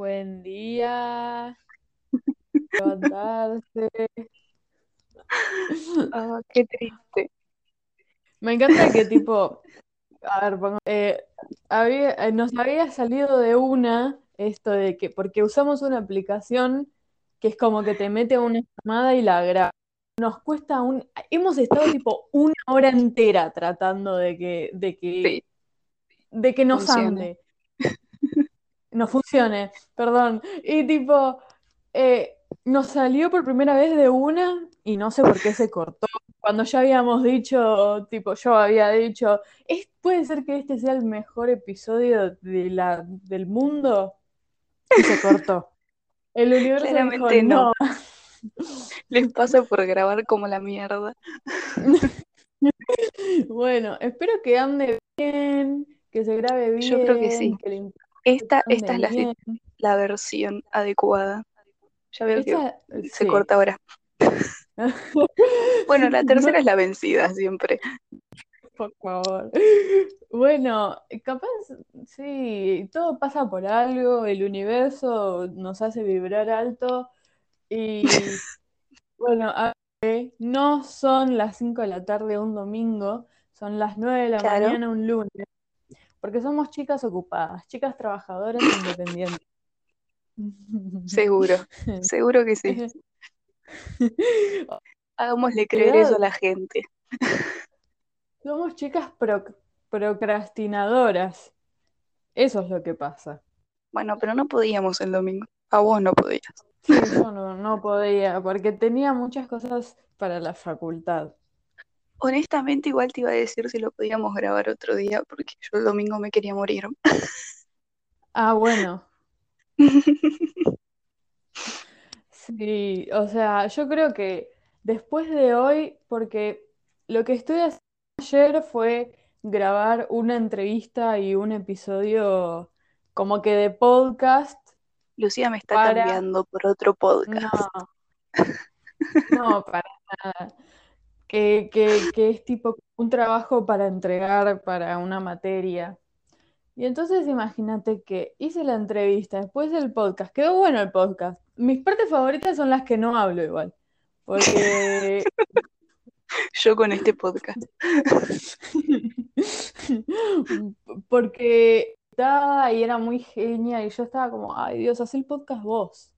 Buen día. Levantarse. Ah, qué triste. Me encanta que tipo, a ver, pongo- eh, había, eh, nos había salido de una esto de que, porque usamos una aplicación que es como que te mete una llamada y la graba. Nos cuesta un, hemos estado tipo una hora entera tratando de que, de que, Sí, de que nos funcione. ande. No funcione, perdón. Y tipo, eh, nos salió por primera vez de una y no sé por qué se cortó. Cuando ya habíamos dicho, tipo, yo había dicho, "Es- puede ser que este sea el mejor episodio de la, del mundo y se cortó. El universo dijo, Claramente no. no. Les pasa por grabar como la mierda. Bueno, espero que ande bien, que se grabe bien, Yo creo que sí. que le Esta, esta es la, la versión adecuada. Ya veo que se corta ahora. Bueno, la tercera es la vencida siempre. Por favor. Bueno, capaz, sí, todo pasa por algo, el universo nos hace vibrar alto y bueno, no son las 5 de la tarde un domingo, son las 9 de la Claro. mañana un lunes, porque somos chicas ocupadas, chicas trabajadoras independientes. Seguro, seguro que sí. Hagámosle creer eso a la gente. Somos chicas pro- procrastinadoras. Eso es lo que pasa. Bueno, pero no podíamos el domingo. A vos no podías. Sí, yo no, no podía, porque tenía muchas cosas para la facultad. Honestamente, igual te iba a decir si lo podíamos grabar otro día, porque yo el domingo me quería morir. Ah, bueno, sí, o sea, yo creo que después de hoy, porque lo que estoy haciendo ayer fue grabar una entrevista y un episodio como que de podcast Lucía me está para... cambiando por otro podcast. No, no, para nada. Que, que, que es tipo un trabajo para entregar para una materia. Y entonces imagínate que hice la entrevista, después el podcast, quedó bueno el podcast. Mis partes favoritas son las que no hablo igual, porque Yo con este podcast. porque estaba y era muy genia y yo estaba como, ay Dios, haz el podcast vos.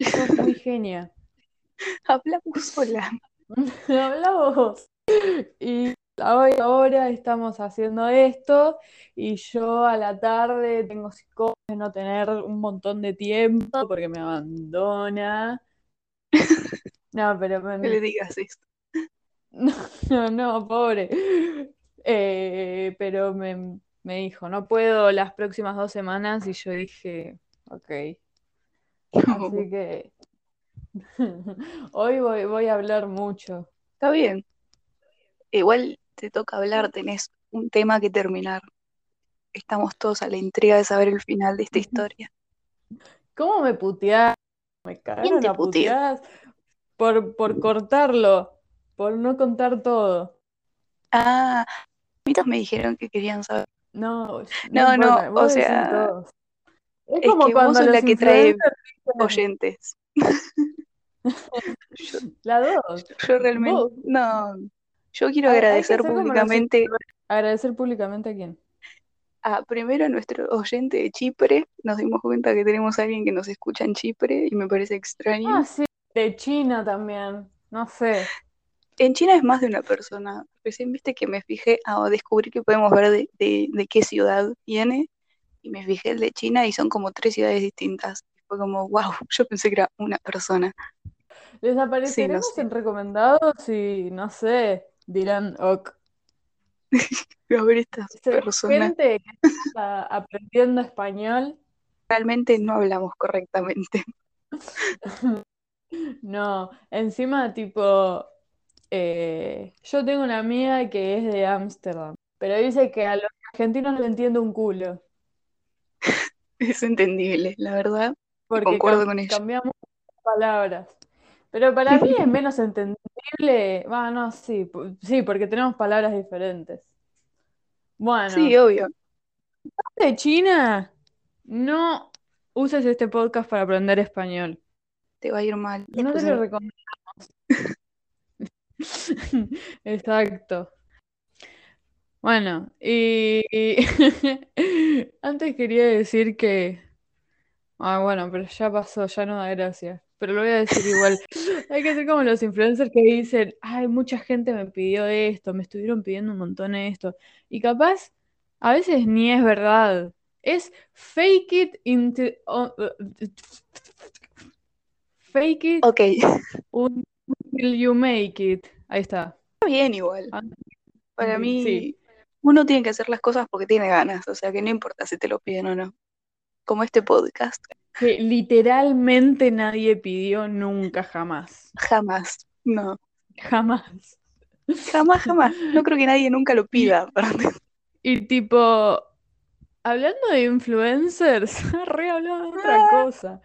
Sos muy genia. Hablamos sola. Habla vos. Y hoy ahora estamos haciendo esto y yo a la tarde tengo psicosis de no tener un montón de tiempo porque me abandona. No, pero No me- le digas esto. no, no, pobre. Eh, pero me, me dijo, no puedo las próximas dos semanas y yo dije, ok. Así que hoy voy, voy a hablar mucho. Está bien. Igual te toca hablar, tenés un tema que terminar. Estamos todos a la intriga de saber el final de esta historia. ¿Cómo me putearon? Me cagaron te a puteadas por, por cortarlo, por no contar todo. Ah, mitos me dijeron que querían saber. No, No, no, vos o sea. Es Es como que vos cuando sos la que trae oyentes. La dos. yo realmente, Vos. no, yo quiero que agradecer públicamente. Agradecer públicamente a quién. a primero a nuestro oyente de Chipre. Nos dimos cuenta que tenemos a alguien que nos escucha en Chipre y me parece extraño. Ah, sí, de China también. No sé. En China es más de una persona. Recién viste que me fijé a descubrir que podemos ver de, de- de qué ciudad viene. Y me fijé el de China y son como tres ciudades distintas. Fue como, wow, yo pensé que era una persona. Les Sí, no apareceremos sé. en recomendados y no sé, dirán, ok. Se- persona. Gente que está aprendiendo español. Realmente no hablamos correctamente. No, encima tipo, eh, yo tengo una amiga que es de Ámsterdam, pero dice que a los argentinos no le entiende un culo, Es entendible, la verdad. porque concuerdo cam- con ella. cambiamos palabras. Pero para mí es menos entendible, ah, no, sí, sí, porque tenemos palabras diferentes. Bueno, Sí, obvio. de China no uses este podcast para aprender español. Te va a ir mal. No te lo recomendamos. Exacto. Bueno, y, antes quería decir que... Ah, bueno, pero ya pasó, ya no da gracia. Pero lo voy a decir igual. Hay que ser como los influencers que dicen, ay, mucha gente me pidió esto, me estuvieron pidiendo un montón esto. Y capaz, a veces ni es verdad. Es fake it into... fake it Ok, until you make it. Ahí está. está bien igual. Ah, Para mí, sí. uno tiene que hacer las cosas porque tiene ganas, o sea que no importa si te lo piden o no. Como este podcast. Que literalmente nadie pidió nunca, jamás. Jamás. No. Jamás. Jamás, jamás. No creo que nadie nunca lo pida. Y tipo, hablando de influencers, re hablaba de otra Ah. cosa.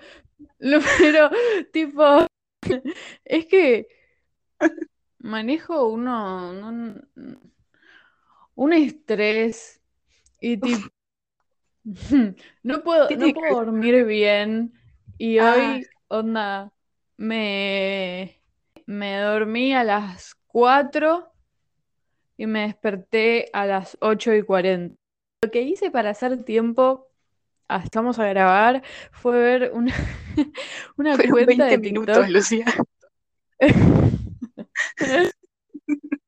Lo- Pero, tipo, es que manejo uno, un, un estrés y tipo, no puedo, ¿Qué no puedo dormir bien y Ah. hoy, onda, me, me dormí a las 4 y me desperté a las 8 y 40. Lo que hice para hacer tiempo, ah, estamos a grabar, fue ver una, una Fueron cuenta 20 de minutos, TikTok. Lucía.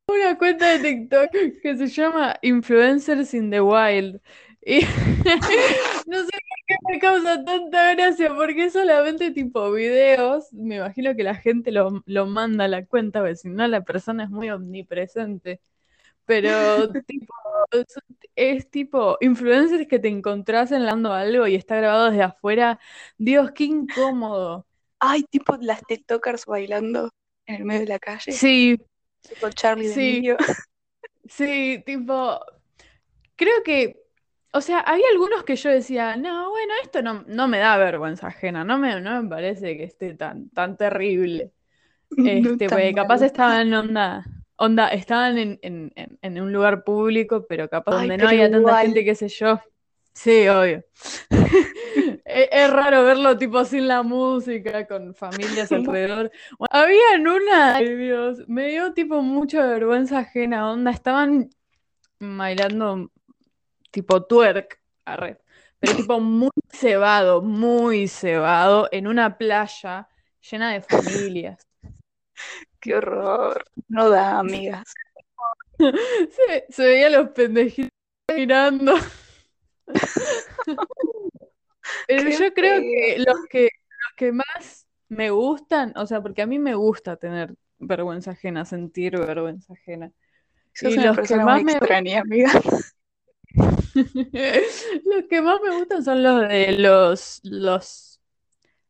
Una cuenta de TikTok que se llama Influencers in the Wild. Y no sé por qué me causa tanta gracia, porque solamente tipo videos. Me imagino que la gente lo, lo manda a la cuenta, porque si no la persona es muy omnipresente. Pero tipo, es, es tipo influencers que te encontrás enlando algo y está grabado desde afuera. Dios, qué incómodo. Ay, tipo las TikTokers bailando en el medio de la calle. Sí, Tipo Charlie Sí. D'Amelio. Sí, tipo, creo que, o sea, había algunos que yo decía, no, bueno, esto no, no me da vergüenza ajena, no me, no me parece que esté tan, tan terrible. No Este, tan porque capaz estaban en onda, onda, estaban en, en, en, en un lugar público, pero capaz Ay, donde no había tanta gente, qué sé yo. Sí, obvio. Es, es raro verlo tipo sin la música, con familias alrededor. Bueno, habían una, ay Dios, me dio tipo mucha vergüenza ajena, onda, estaban bailando tipo twerk, arre, pero tipo muy cebado, muy cebado, en una playa llena de familias. Qué horror. No da, amigas. Se, se veía los pendejitos mirando. Pero yo creo que los que los que más me gustan, o sea, porque a mí me gusta tener vergüenza ajena, sentir vergüenza ajena. Sos Y los que más me extraña, amiga. los que más me gustan son los de los los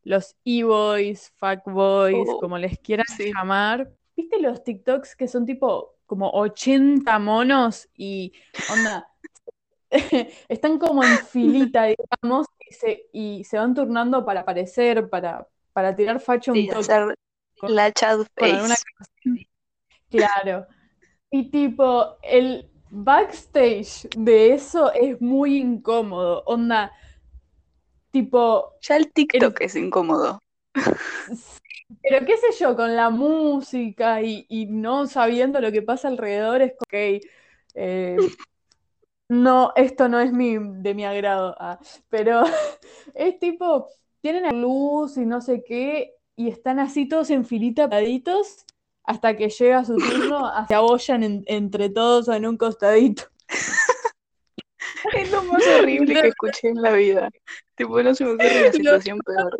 los e-boys, fuckboys, Oh, como les quieran sí. llamar. ¿Viste los TikToks que son tipo como 80 monos y onda están como en filita, digamos, y se, y se van turnando para aparecer, para, para tirar facho un Sí, toque hacer con, la chat face. Claro. Y tipo, el backstage de eso es muy incómodo. Onda, tipo, Ya el el, TikTok es incómodo. pero qué sé yo, con la música y, y no sabiendo lo que pasa alrededor, es como, ok, eh, no, esto no es mi, de mi agrado. ah, pero es tipo, tienen luz y no sé qué, y están así todos en filita paraditos hasta que llega su turno, se abollan en- entre todos en un costadito. Es lo más horrible que escuché en la vida. Tipo, no se me ocurre una situación peor.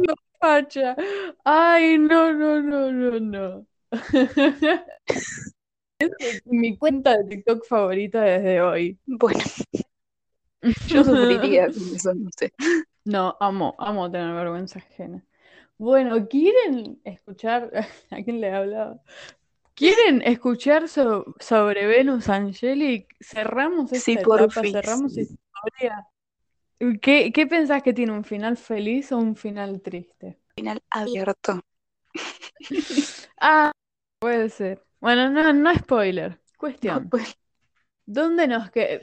Ay, no, no, no, no, no. Es mi cuenta de TikTok favorita desde hoy. Bueno, yo sufriría con eso, no sé. No, amo, amo tener vergüenza ajena. Bueno, ¿quieren escuchar? ¿A quién le hablaba? ¿Quieren escuchar so- sobre Venus Angelic? Cerramos Sí, esta etapa, porfis. cerramos esta historia. ¿Qué, qué pensás que tiene un final feliz o un final triste? Final abierto. Ah, puede ser. Bueno, no, no spoiler. No, Cuestión. pues, ¿Dónde nos que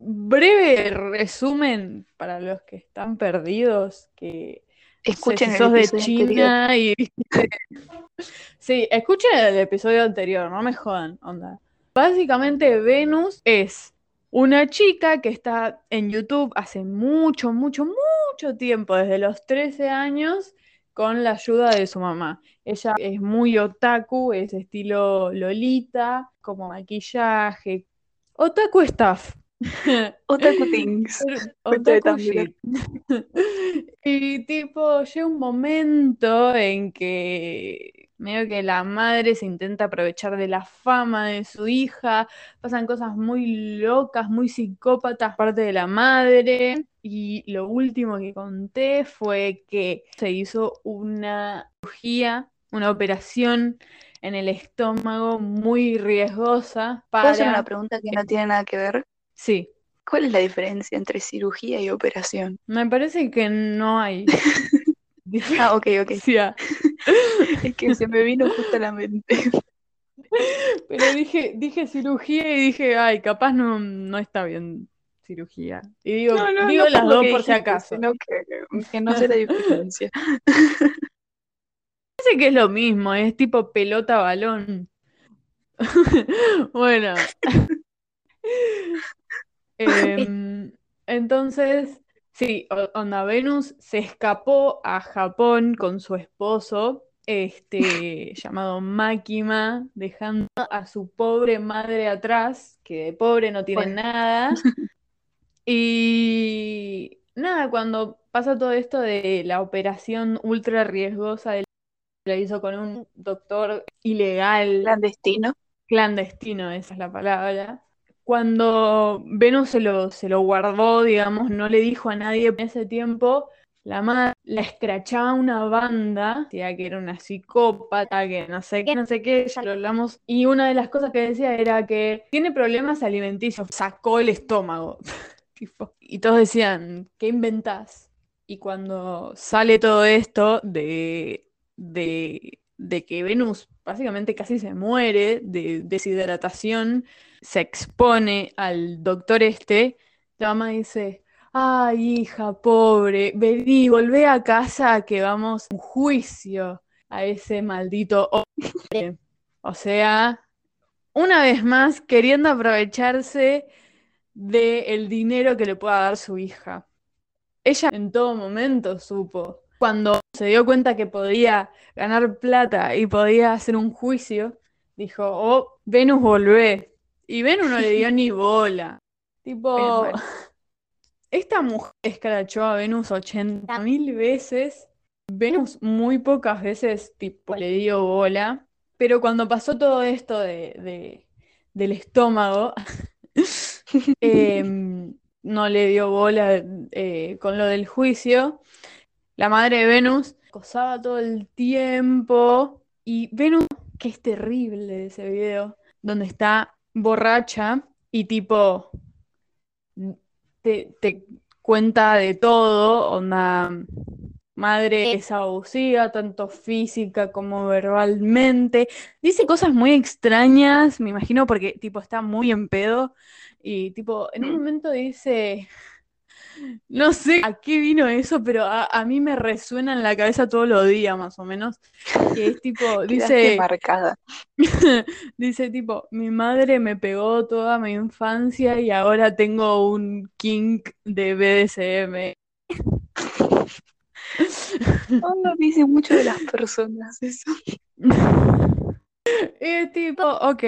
breve resumen para los que están perdidos, que Escuchen si el sos de episodio anterior. China y Sí, escuchen el episodio anterior, no me jodan, onda. Básicamente Venus es una chica que está en YouTube hace mucho, mucho, mucho tiempo, desde los 13 años, con la ayuda de su mamá. Ella es muy otaku, es estilo Lolita, como maquillaje, otaku stuff. Otaku Things. Otaku shit. Y tipo, llega un momento en que medio que la madre se intenta aprovechar de la fama de su hija, pasan cosas muy locas, muy psicópatas parte de la madre. Y lo último que conté fue que se hizo una cirugía, una operación en el estómago muy riesgosa ¿Puedo hacer una para... pregunta que no tiene nada que ver? Sí, ¿Cuál es la diferencia entre cirugía y operación? me parece que no hay Ah, ok, ok. Es que se me vino justo a la mente. Pero dije, dije cirugía y dije, ay, capaz no, no está bien cirugía. Y digo, No, no, digo no las dos por si acaso. sino que, que no sé la diferencia. Parece que es lo mismo, es tipo pelota balón. Bueno. Em, entonces, sí, onda Venus se escapó a Japón con su esposo, este, llamado Máquima, dejando a su pobre madre atrás, que de pobre no tiene Bueno. nada. Y nada, cuando pasa todo esto de la operación ultra riesgosa de la hizo con un doctor ilegal, Clandestino. clandestino, esa es la palabra. Cuando Venus se lo, se lo guardó, digamos, no le dijo a nadie en ese tiempo, la madre la escrachaba una banda, decía que era una psicópata, que no sé qué, no sé qué, ya lo hablamos. Y una de las cosas que decía era que tiene problemas alimenticios, sacó el estómago. Y todos decían, ¿qué inventás? Y cuando sale todo esto de, de, de que Venus básicamente casi se muere de deshidratación, se expone al doctor este, la mamá dice, ay hija, pobre, vení, volvé a casa que vamos a un juicio a ese maldito hombre. O sea, una vez más queriendo aprovecharse del dinero que le pueda dar su hija. Ella en todo momento supo. Cuando se dio cuenta que podía ganar plata y podía hacer un juicio, dijo, oh, Venus volvé. Y Venus no le dio ni bola. Tipo, esta mujer escrachó a Venus 80 mil veces. Venus muy pocas veces tipo, le dio bola. Pero cuando pasó todo esto de, de- del estómago, em, no le dio bola eh, con lo del juicio. La madre de Venus acosaba todo el tiempo. Y Venus, que es terrible ese video, donde está borracha y tipo te, te cuenta de todo, onda, madre es abusiva, tanto física como verbalmente. Dice cosas muy extrañas, me imagino, porque tipo está muy en pedo. Y tipo, en un momento dice, no sé a qué vino eso, pero a, a mí me resuena en la cabeza todos los días, más o menos. Que es tipo, dice, marcada. dice tipo, mi madre me pegó toda mi infancia y ahora tengo un kink de BDSM. No, no dice mucho de las personas eso. Es tipo, ok,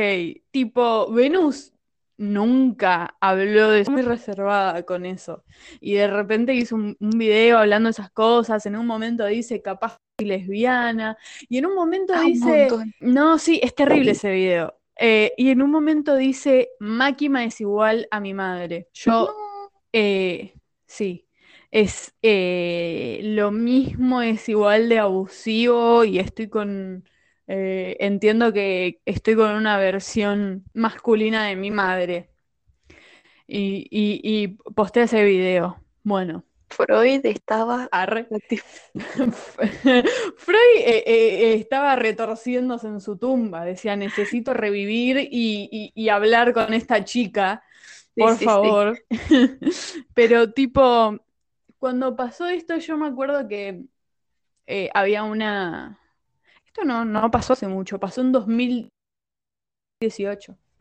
tipo, Venus nunca habló de eso, muy reservada con eso. Y de repente hizo un, un video hablando de esas cosas, en un momento dice capaz lesbiana, y en un momento Ah, un dice, montón. no, sí, es terrible ese video. Eh, y en un momento dice, Máquima es igual a mi madre. Yo, No. eh, sí, es eh, lo mismo, es igual de abusivo y estoy con, eh, entiendo que estoy con una versión masculina de mi madre. Y, y, y posté ese video. Bueno, Freud estaba arre. Freud eh, eh, estaba retorciéndose en su tumba, decía, necesito revivir y, y- hablar con esta chica por sí, sí. favor. Pero tipo, cuando pasó esto, yo me acuerdo que había una... Esto no, no pasó hace mucho, pasó en 2018.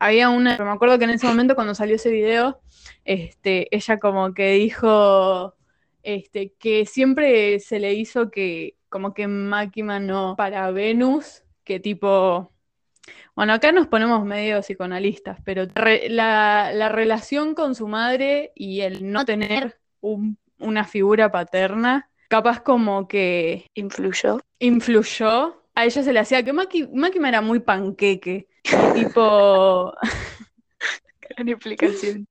Había una, me acuerdo que en ese momento cuando salió ese video, este, ella como que dijo este, que siempre se le hizo que como que Máquina no para Venus, que tipo, bueno, acá nos ponemos medio psicoanalistas, pero re- la, la relación con su madre y el no tener un- una figura paterna, capaz como que Influyó. influyó. A ella se le hacía que Maki, Máquina era muy panqueque. tipo, Gran explicación.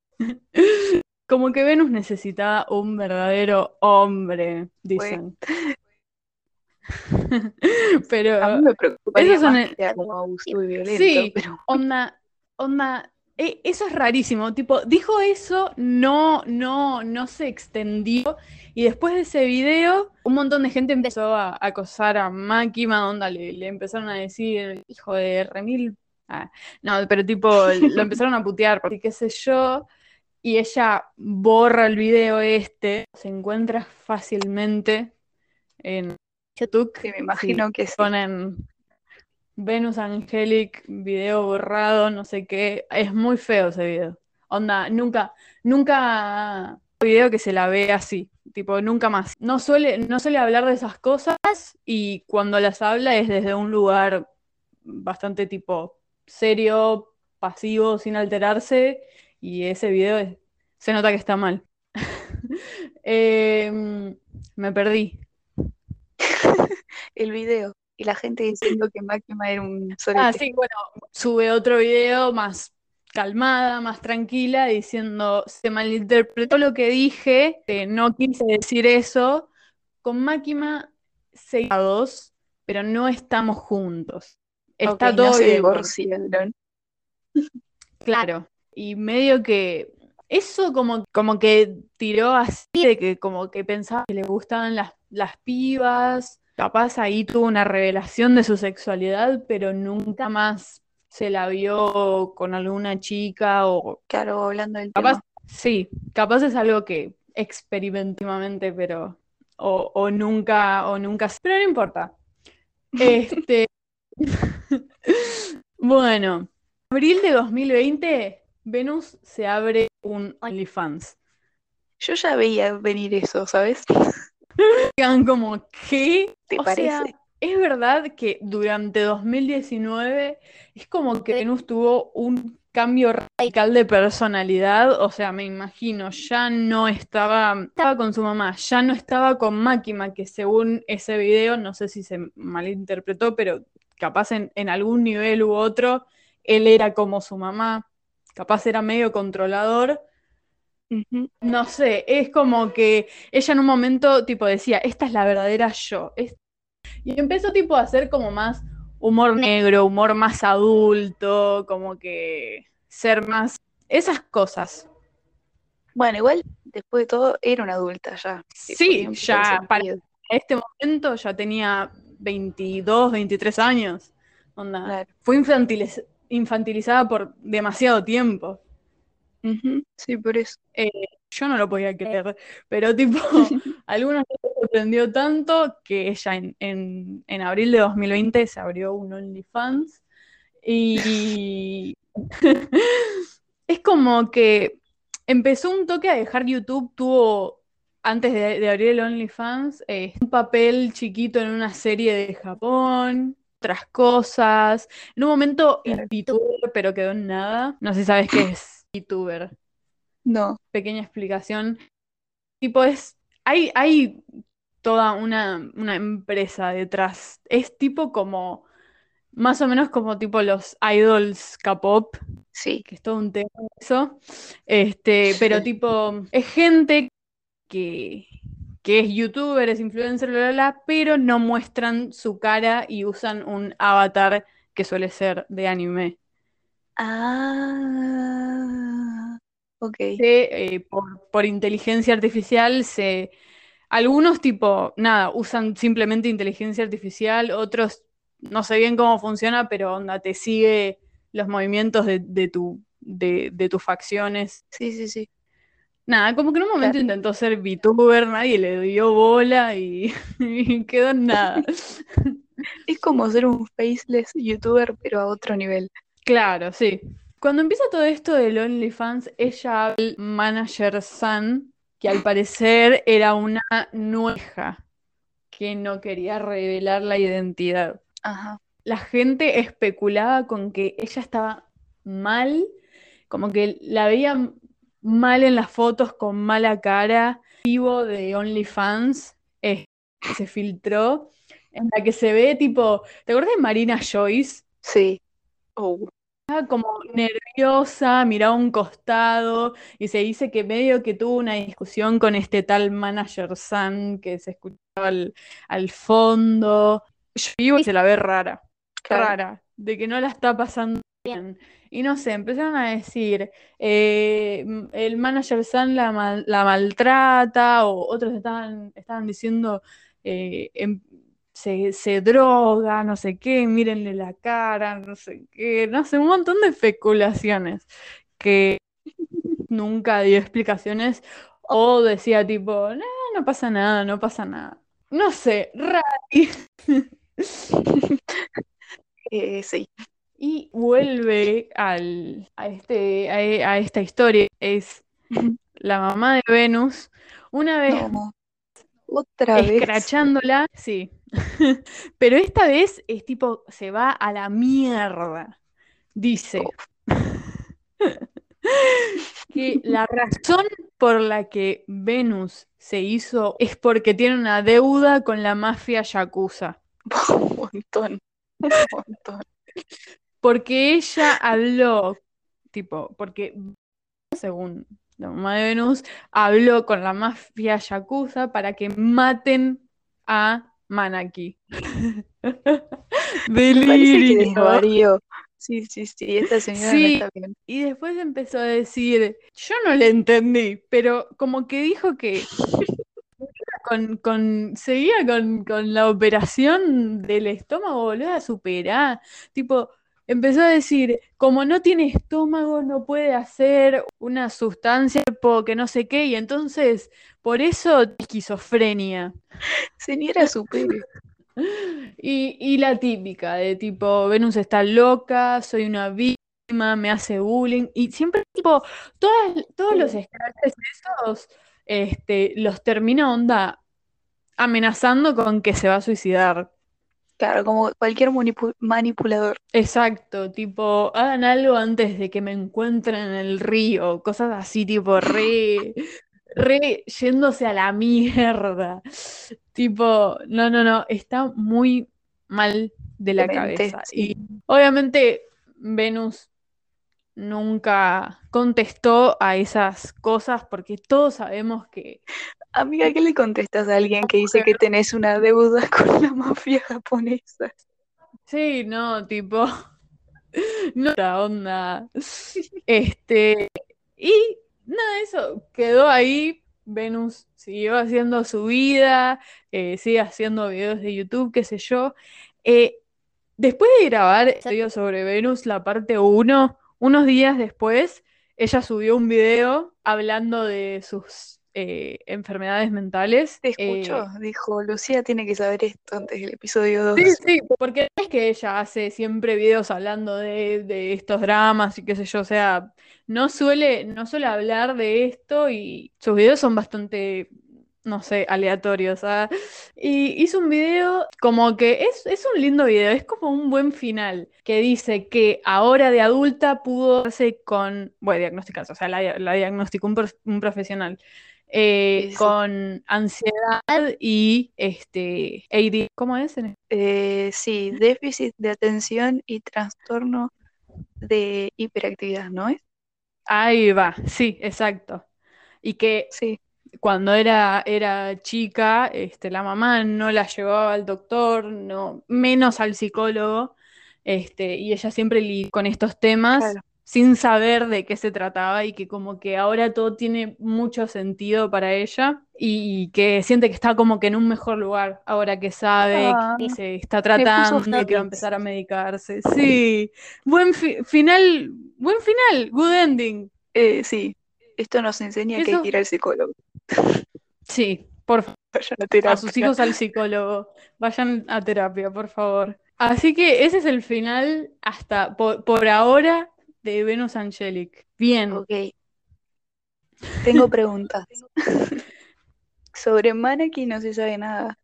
como que Venus necesitaba un verdadero hombre, dicen. Pero A mí me preocuparía esos son el- como y violento, Sí. pero Onda, onda, eso es rarísimo. Tipo, dijo eso, no, no, no se extendió. Y después de ese video, un montón de gente empezó a acosar a Máquina, onda, le, le empezaron a decir, hijo de Remil. Ah, no, pero tipo, lo empezaron a putear, porque qué sé yo. Y ella borra el video este, se encuentra fácilmente en YouTube. sí, me imagino que sí. Ponen Venus Angelic, video borrado, no sé qué. Es muy feo ese video. Onda, nunca, nunca video que se la ve así. Tipo, nunca más. No suele, no suele hablar de esas cosas y cuando las habla es desde un lugar bastante tipo serio, pasivo, sin alterarse. Y ese video se nota que está mal. Em, me perdí. El video. Y la gente diciendo que Máquina era un Ah, sorete. sí, bueno, sube otro video más calmada, más tranquila, diciendo, se malinterpretó lo que dije, que no quise decir eso. Con Máquina seguidos, pero no estamos juntos. Está todo no se divorciaron. Claro. Y medio que eso como, como que tiró así de que como que pensaba que le gustaban las, las pibas. Capaz ahí tuvo una revelación de su sexualidad, pero nunca más se la vio con alguna chica o Claro, hablando del capaz, tema. sí, capaz es algo que experimentivamente, pero o, o nunca, o nunca, pero no importa. Este, bueno, abril de 2020, Venus se abre un OnlyFans. Yo ya veía venir eso, ¿sabes? Digan como, ¿qué? ¿Te O parece? sea, es verdad que durante 2019 es como que Venus tuvo un cambio radical de personalidad, o sea, me imagino, ya no estaba, estaba con su mamá, ya no estaba con Máquina, que según ese video, no sé si se malinterpretó, pero capaz en, en algún nivel u otro, él era como su mamá, capaz era medio controlador. No sé, es como que ella en un momento tipo decía, esta es la verdadera yo. es- Y empezó tipo a hacer como más humor negro, humor más adulto, como que ser más... Esas cosas. Bueno, igual, después de todo, era una adulta ya. Sí, ya para este momento ya tenía 22, 23 años. Onda, Claro. fue infantiliz- infantilizada por demasiado tiempo. Sí, por eso. Yo no lo podía creer, pero tipo, algunos les sorprendió tanto que ella en, en- en abril de 2020 se abrió un OnlyFans y es como que empezó un toque a dejar YouTube, tuvo, antes de, de abrir el OnlyFans, eh, un papel chiquito en una serie de Japón, otras cosas, en un momento. VTuber, pero quedó en nada, no sé si sabes qué es VTuber No, pequeña explicación. Tipo, es. Hay, hay toda una, una empresa detrás. Es tipo como. Más o menos como tipo los idols K-pop, sí. que es todo un tema eso. Este, pero tipo, es gente que, que es youtuber, es influencer, bla, bla, bla, pero no muestran su cara y usan un avatar que suele ser de anime. Ah, ok. se, eh, por, por inteligencia artificial se... Algunos tipo, nada, usan simplemente inteligencia artificial, otros no sé bien cómo funciona, pero onda, te sigue los movimientos de, de tu, de, de tus facciones. Sí, sí, sí. Nada, como que en un momento intentó ser VTuber, nadie le dio bola y, y quedó en nada. Es como ser un faceless youtuber, pero a otro nivel. Claro, sí. Cuando empieza todo esto del OnlyFans, ella habla del manager Sun, que al parecer era una nueja que no quería revelar la identidad. Ajá. La gente especulaba con que ella estaba mal, como que la veía mal en las fotos, con mala cara. Vivo de OnlyFans eh, se filtró, en la que se ve tipo, ¿te acuerdas de Marina Joyce? Sí. Oh. Estaba como nerviosa, miraba a un costado y se dice que medio que tuvo una discusión con este tal manager Sun que se escuchaba al, al fondo. Yo vivo y se la ve rara, Claro. rara, de que no la está pasando bien. Y no sé, empezaron a decir, eh, el manager Sun la, mal- la maltrata, o otros estaban, estaban diciendo, eh, em- se, se droga, no sé qué, mírenle la cara, no sé qué, no sé, un montón de especulaciones que nunca dio explicaciones, o decía tipo, no, no pasa nada, no pasa nada. No sé, raro. Eh, sí. Y vuelve al, a, este, a, a esta historia. Es la mamá de Venus, una vez No. Otra vez. escrachándola, sí. Pero esta vez es tipo, se va a la mierda. Dice que la razón por la que Venus se hizo es porque tiene una deuda con la mafia yakuza. Un montón. Un montón. Porque ella habló, tipo, porque según la mamá de Venus, habló con la mafia yakuza para que maten a Manaki. Delirio. Sí, sí, sí. Esta señora Sí. no está bien. Y después empezó a decir, yo no le entendí, pero como que dijo que con, con, seguía con, con la operación del estómago, boludo, a superar. Tipo, empezó a decir, como no tiene estómago, no puede hacer una sustancia que no sé qué, y entonces, por eso, esquizofrenia. Señora, supere. Y, y la típica de tipo, Venus está loca, soy una víctima, me hace bullying. Y siempre, tipo, todas, todos los scratches esos, este, los termina onda amenazando con que se va a suicidar. Claro, como cualquier manipu- manipulador. Exacto, tipo, hagan algo antes de que me encuentren en el río, cosas así, tipo, re, re yéndose a la mierda. Tipo, no, no, no, está muy mal de la Demente, cabeza. sí. Y obviamente Venus nunca contestó a esas cosas porque todos sabemos que Amiga, ¿qué le contestas a alguien que dice que tenés una deuda con la mafia japonesa? Sí, no, tipo, no otra onda. Este, y nada, eso quedó ahí. Venus siguió haciendo su vida, eh, sigue haciendo videos de YouTube, qué sé yo. Eh, después de grabar el video sobre Venus, la parte 1, unos días después, ella subió un video hablando de sus eh, enfermedades mentales. ¿Te Eh, escuchó? Dijo, Lucía tiene que saber esto antes del episodio 2. Sí, sí, porque es que ella hace siempre videos hablando de, de estos dramas y qué sé yo, o sea, no suele, no suele hablar de esto y sus videos son bastante, no sé, aleatorios, ¿ah? Y hizo un video como que es, es un lindo video, es como un buen final, que dice que ahora de adulta pudo darse con, bueno, diagnosticarse, o sea, la, la diagnosticó un, un profesional. Eh, Sí, con ansiedad y este AD, ¿cómo es? Eh, sí, déficit de atención y trastorno de hiperactividad, ¿no es? Ahí va, sí, exacto. Y que Sí, cuando era, era chica, este, la mamá no la llevaba al doctor, no, menos al psicólogo, este, y ella siempre con estos temas claro. Sin saber de qué se trataba y que como que ahora todo tiene mucho sentido para ella y que siente que está como que en un mejor lugar ahora que sabe Ah, que se está tratando y que va a empezar a medicarse. Sí, buen fi- final, buen final, good ending. Eh, sí, esto nos enseña que hay que ir al psicólogo. Sí, por favor. Vayan a a sus hijos al psicólogo. Vayan a terapia, por favor. Así que ese es el final hasta por, por ahora de Venus Angelic. Bien. Ok. Tengo preguntas. Sobre Manaki no se sabe nada.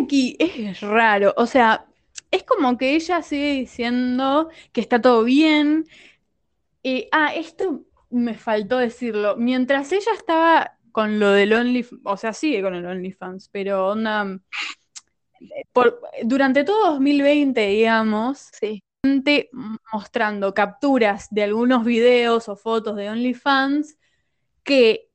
Aquí es raro, o sea, es como que ella sigue diciendo que está todo bien. Eh, ah, esto me faltó decirlo. Mientras ella estaba con lo del OnlyFans, o sea, sigue con el OnlyFans, pero onda, por- durante todo 2020, digamos, Sí. Mostrando capturas de algunos videos o fotos de OnlyFans que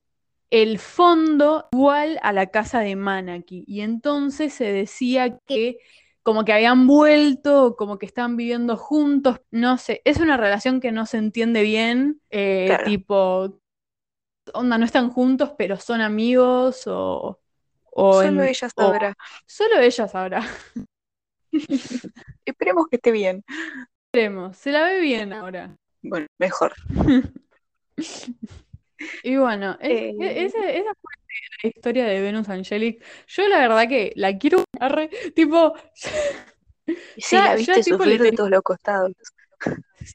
el fondo igual a la casa de Manaki. Y entonces se decía que como que habían vuelto, como que están viviendo juntos, no sé, es una relación que no se entiende bien, eh, Claro. tipo, onda, no están juntos, pero son amigos o... o Solo en- ella o-. Solo ella sabrá. Esperemos que esté bien. Veremos, se la ve bien ahora. Bueno, mejor. Y bueno, es- Eh. e- esa, esa fue la historia de Venus Angelic. Yo la verdad que la quiero arre, tipo, sí, Ya- la ya viste tipo sufrir le de todos los costados.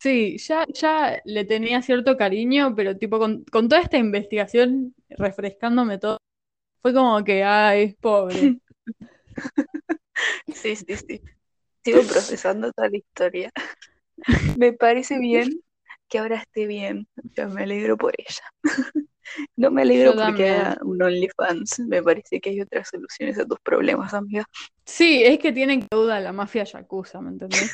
sí, ya, ya le tenía cierto cariño, pero tipo con, con toda esta investigación refrescándome todo, fue como que, ay, pobre. Sí, sí, sí. Sigo procesando toda la historia. Me parece bien que ahora esté bien. Yo me alegro por ella. No me alegro Yo porque haga un OnlyFans. Me parece que hay otras soluciones a tus problemas, amiga. Sí, es que tienen que duda la mafia yakuza, ¿me entendés?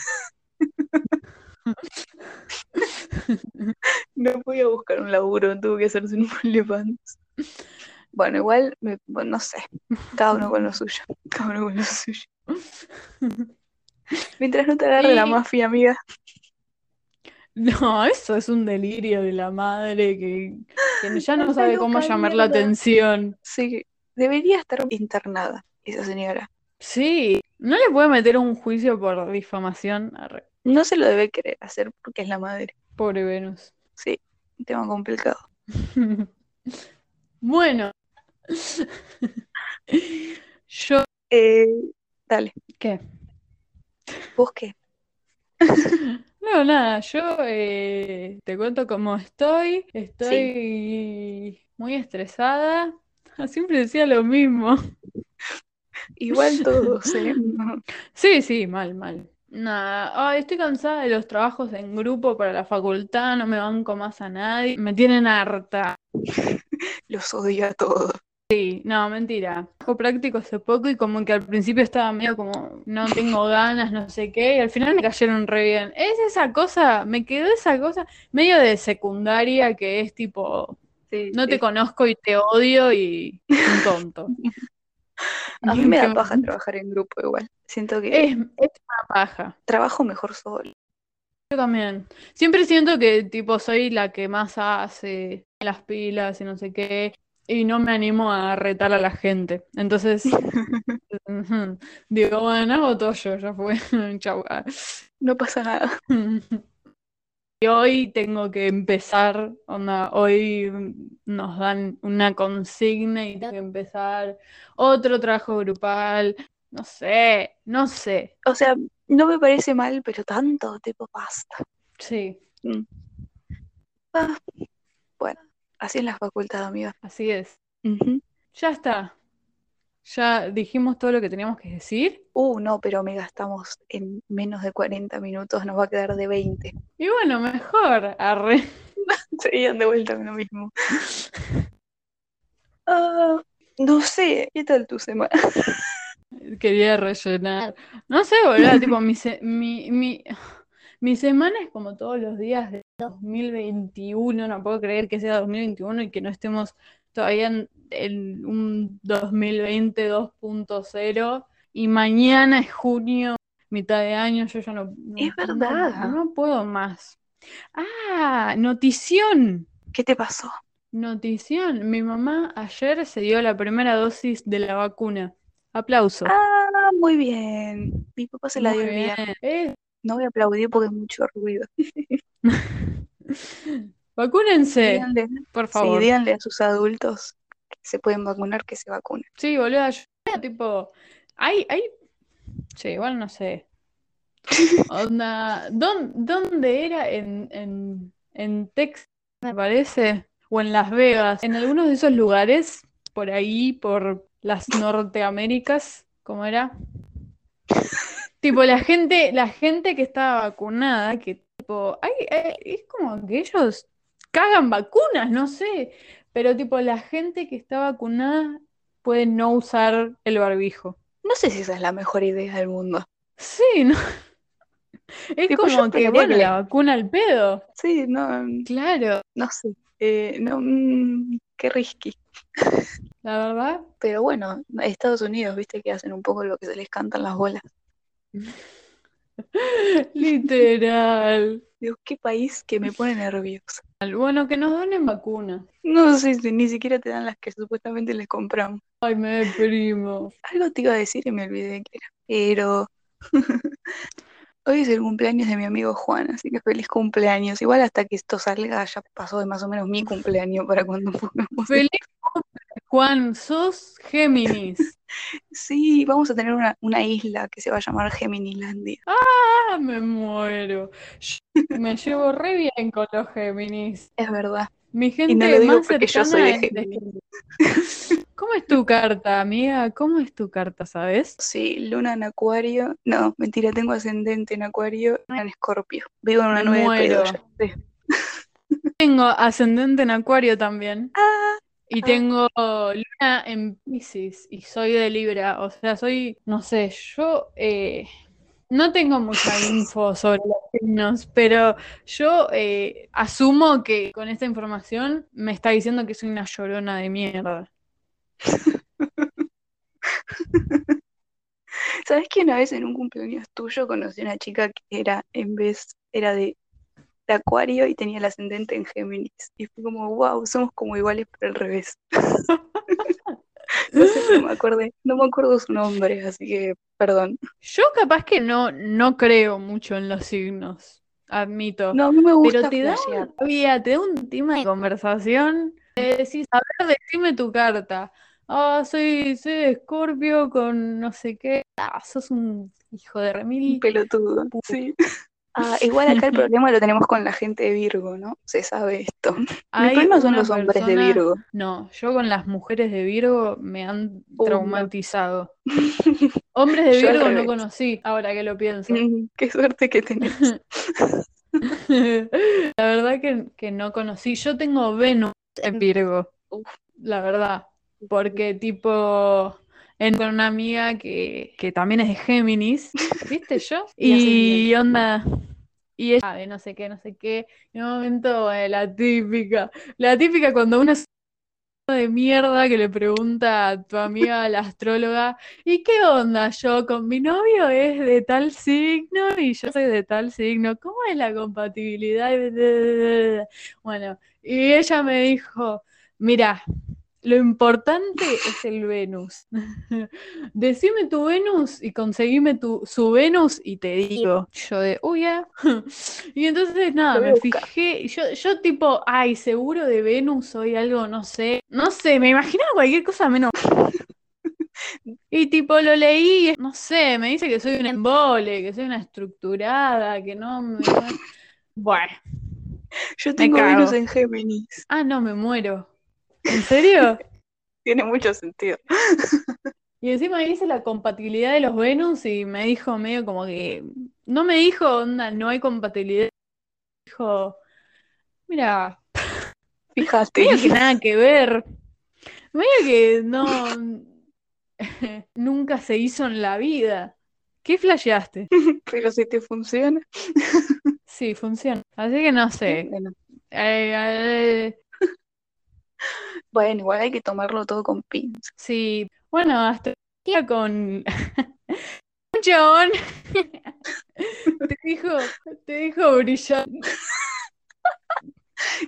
No voy a buscar un laburo, tuve que hacerse un OnlyFans. Bueno, igual, me- bueno, no sé. Cada uno con lo suyo. Cada uno con lo suyo. Mientras no te agarre la Y- mafia, amiga. No, eso es un delirio de la madre que, que ya no sabe cómo llamar la atención. Sí, debería estar internada esa señora. Sí, no le puede meter un juicio por difamación. Arre, No se lo debe querer hacer porque es la madre. pobre Venus. Sí, un tema complicado. Bueno, yo, Eh, dale, ¿qué? ¿vos qué? No, nada, yo eh, te cuento cómo estoy. Estoy muy estresada. Siempre decía lo mismo. Igual todos, ¿eh? Sí, sí, mal, mal. Nada, ay, estoy cansada de los trabajos en grupo para la facultad, no me banco más a nadie, me tienen harta. Los odio a todos. Sí, no, mentira. Trabajo práctico hace poco y como que al principio estaba medio como, no tengo ganas, no sé qué, y al final me cayeron re bien. Es esa cosa, me quedó esa cosa medio de secundaria que es tipo, Sí, no te conozco y te odio y un tonto. A mí me da paja trabajar en grupo igual. Siento que Es, es una paja. trabajo mejor solo. Yo también. Siempre siento que tipo soy la que más hace las pilas y no sé qué, y no me animo a retar a la gente. Entonces, digo, bueno, hago todo yo, ya fue. Chau. ah. No pasa nada. Y hoy tengo que empezar, onda, hoy nos dan una consigna y tengo que empezar otro trabajo grupal. No sé, no sé. O sea, no me parece mal, pero tanto, tipo, basta. Sí, Ah, bueno, así en la facultad, amiga. así es. Ya está. Ya dijimos todo lo que teníamos que decir. Uh, no, pero amiga, estamos en menos de 40 minutos, nos va a quedar de 20. Y bueno, mejor. Arre. Seguían de vuelta lo mismo. Ah, no sé, ¿qué tal tu semana? Quería rellenar. No sé, boludo, tipo, mi, se- mi, mi, mi semana es como todos los días de 2021. No puedo creer que sea 2021 y que no estemos todavía en, en un 2020 2.0. Y mañana es junio, mitad de año, yo ya no, no- Es verdad. no, no puedo más. Ah, notición. ¿Qué te pasó? Notición. Mi mamá ayer se dio la primera dosis de la vacuna. Aplauso. Ah, muy bien. Mi papá se la Muy dio bien. Eh, No voy a aplaudir porque es mucho ruido. Vacúnense, Díganle, por sí, favor. díganle a sus adultos que se pueden vacunar, que se vacunen. Sí, boludo, yo tipo, hay, hay, sí, igual no sé. Onda, ¿dón- ¿dónde era? En, en, en Texas, me parece, o en Las Vegas, en algunos de esos lugares, por ahí, por las Norteaméricas, ¿cómo era? Tipo, la gente, la gente que estaba vacunada, que tipo, hay, hay- es como que ellos cagan vacunas, no sé, pero tipo, la gente que está vacunada puede no usar el barbijo. No sé si esa es la mejor idea del mundo. Sí, ¿no? Es Tipo, como que, bueno, la vacuna al pedo. Sí, no, Claro, no sé. Eh, no, mm, qué risky. la verdad. Pero bueno, Estados Unidos, viste que hacen un poco lo que se les cantan las bolas. Literal. Dios, qué país que me pone nerviosa. Bueno, que nos donen vacunas. No sé si ni siquiera te dan las que supuestamente les compramos. Ay, me deprimo. Algo te iba a decir y me olvidé que era. Pero hoy es el cumpleaños de mi amigo Juan, así que feliz cumpleaños. Igual hasta que esto salga ya pasó de más o menos mi cumpleaños para cuando pongamos. Feliz cumple, Juan, sos Géminis. Sí, vamos a tener una, una isla que se va a llamar Geminilandia. Ah, me muero. Me llevo re bien con los Géminis. Es verdad. Mi Y gente no lo digo más porque yo soy de Géminis. ¿Cómo es tu carta, amiga? ¿Cómo es tu carta, sabes? Sí, luna en Acuario. No, mentira, tengo ascendente en Acuario, en Escorpio. Vivo en una sé. Tengo ascendente en Acuario también. Ah, Y tengo luna en Piscis y soy de Libra. O sea, soy, no sé, yo eh, no tengo mucha info sobre los signos, pero yo eh, asumo que con esta información me está diciendo que soy una llorona de mierda. ¿Sabes que una vez en un cumpleaños tuyo conocí a una chica que era, en vez, era de, de Acuario y tenía el ascendente en Géminis? Y fue como, wow, somos como iguales pero al revés. No sé, no me acordé, no me acuerdo su nombre, así que perdón. Yo capaz que no, no creo mucho en los signos, admito. No, a mí me gusta Pero te da, todavía te da un tema de conversación. Te decís, a ver, decime tu carta. Ah, soy, soy de Escorpio con no sé qué. Ah, sos un hijo de Un remil. pelotudo, sí. Ah, igual acá el problema lo tenemos con la gente de Virgo, ¿no? Se sabe esto. Mi problema son los hombres de Virgo. No, yo con las mujeres de Virgo me han no. traumatizado. Hombres de Yo Virgo no conocí, ahora que lo pienso. Mm, Qué suerte que tenés. La verdad que, que no conocí. Yo tengo Venus en Virgo, Uf. la verdad. Porque tipo, en con una amiga que, que también es de Géminis, ¿viste yo? Y onda, y ella sabe no sé qué, no sé qué. En un momento, eh, la típica, la típica cuando una de mierda que le pregunta a tu amiga, la astróloga, ¿y qué onda yo con mi novio es de tal signo y yo soy de tal signo? ¿Cómo es la compatibilidad? Bueno, y ella me dijo, mira, lo importante es el Venus. Decime tu Venus y conseguime tu, su Venus y te digo. Yo de, uy, ya. Y entonces nada, me fijé, yo, yo tipo, ay, seguro de Venus soy algo, no sé, no sé, me imaginaba cualquier cosa menos. Y tipo lo leí, y, no sé, me dice que soy un embole, que soy una estructurada, que no me... Bueno, Yo tengo. Venus en Géminis. Ah, no, me muero. ¿En serio? Tiene mucho sentido. Y encima hice la compatibilidad de los Venus y me dijo medio como que, no me dijo, onda, no hay compatibilidad, dijo, mira, Fíjate. medio que nada que ver, medio que no, nunca se hizo en la vida. ¿Qué flasheaste? Pero si te funciona. Sí, funciona. Así que no sé. Bueno, Eh, eh, bueno, igual hay que tomarlo todo con pinzas. sí, bueno, hasta día con John te dijo, te dijo brillante.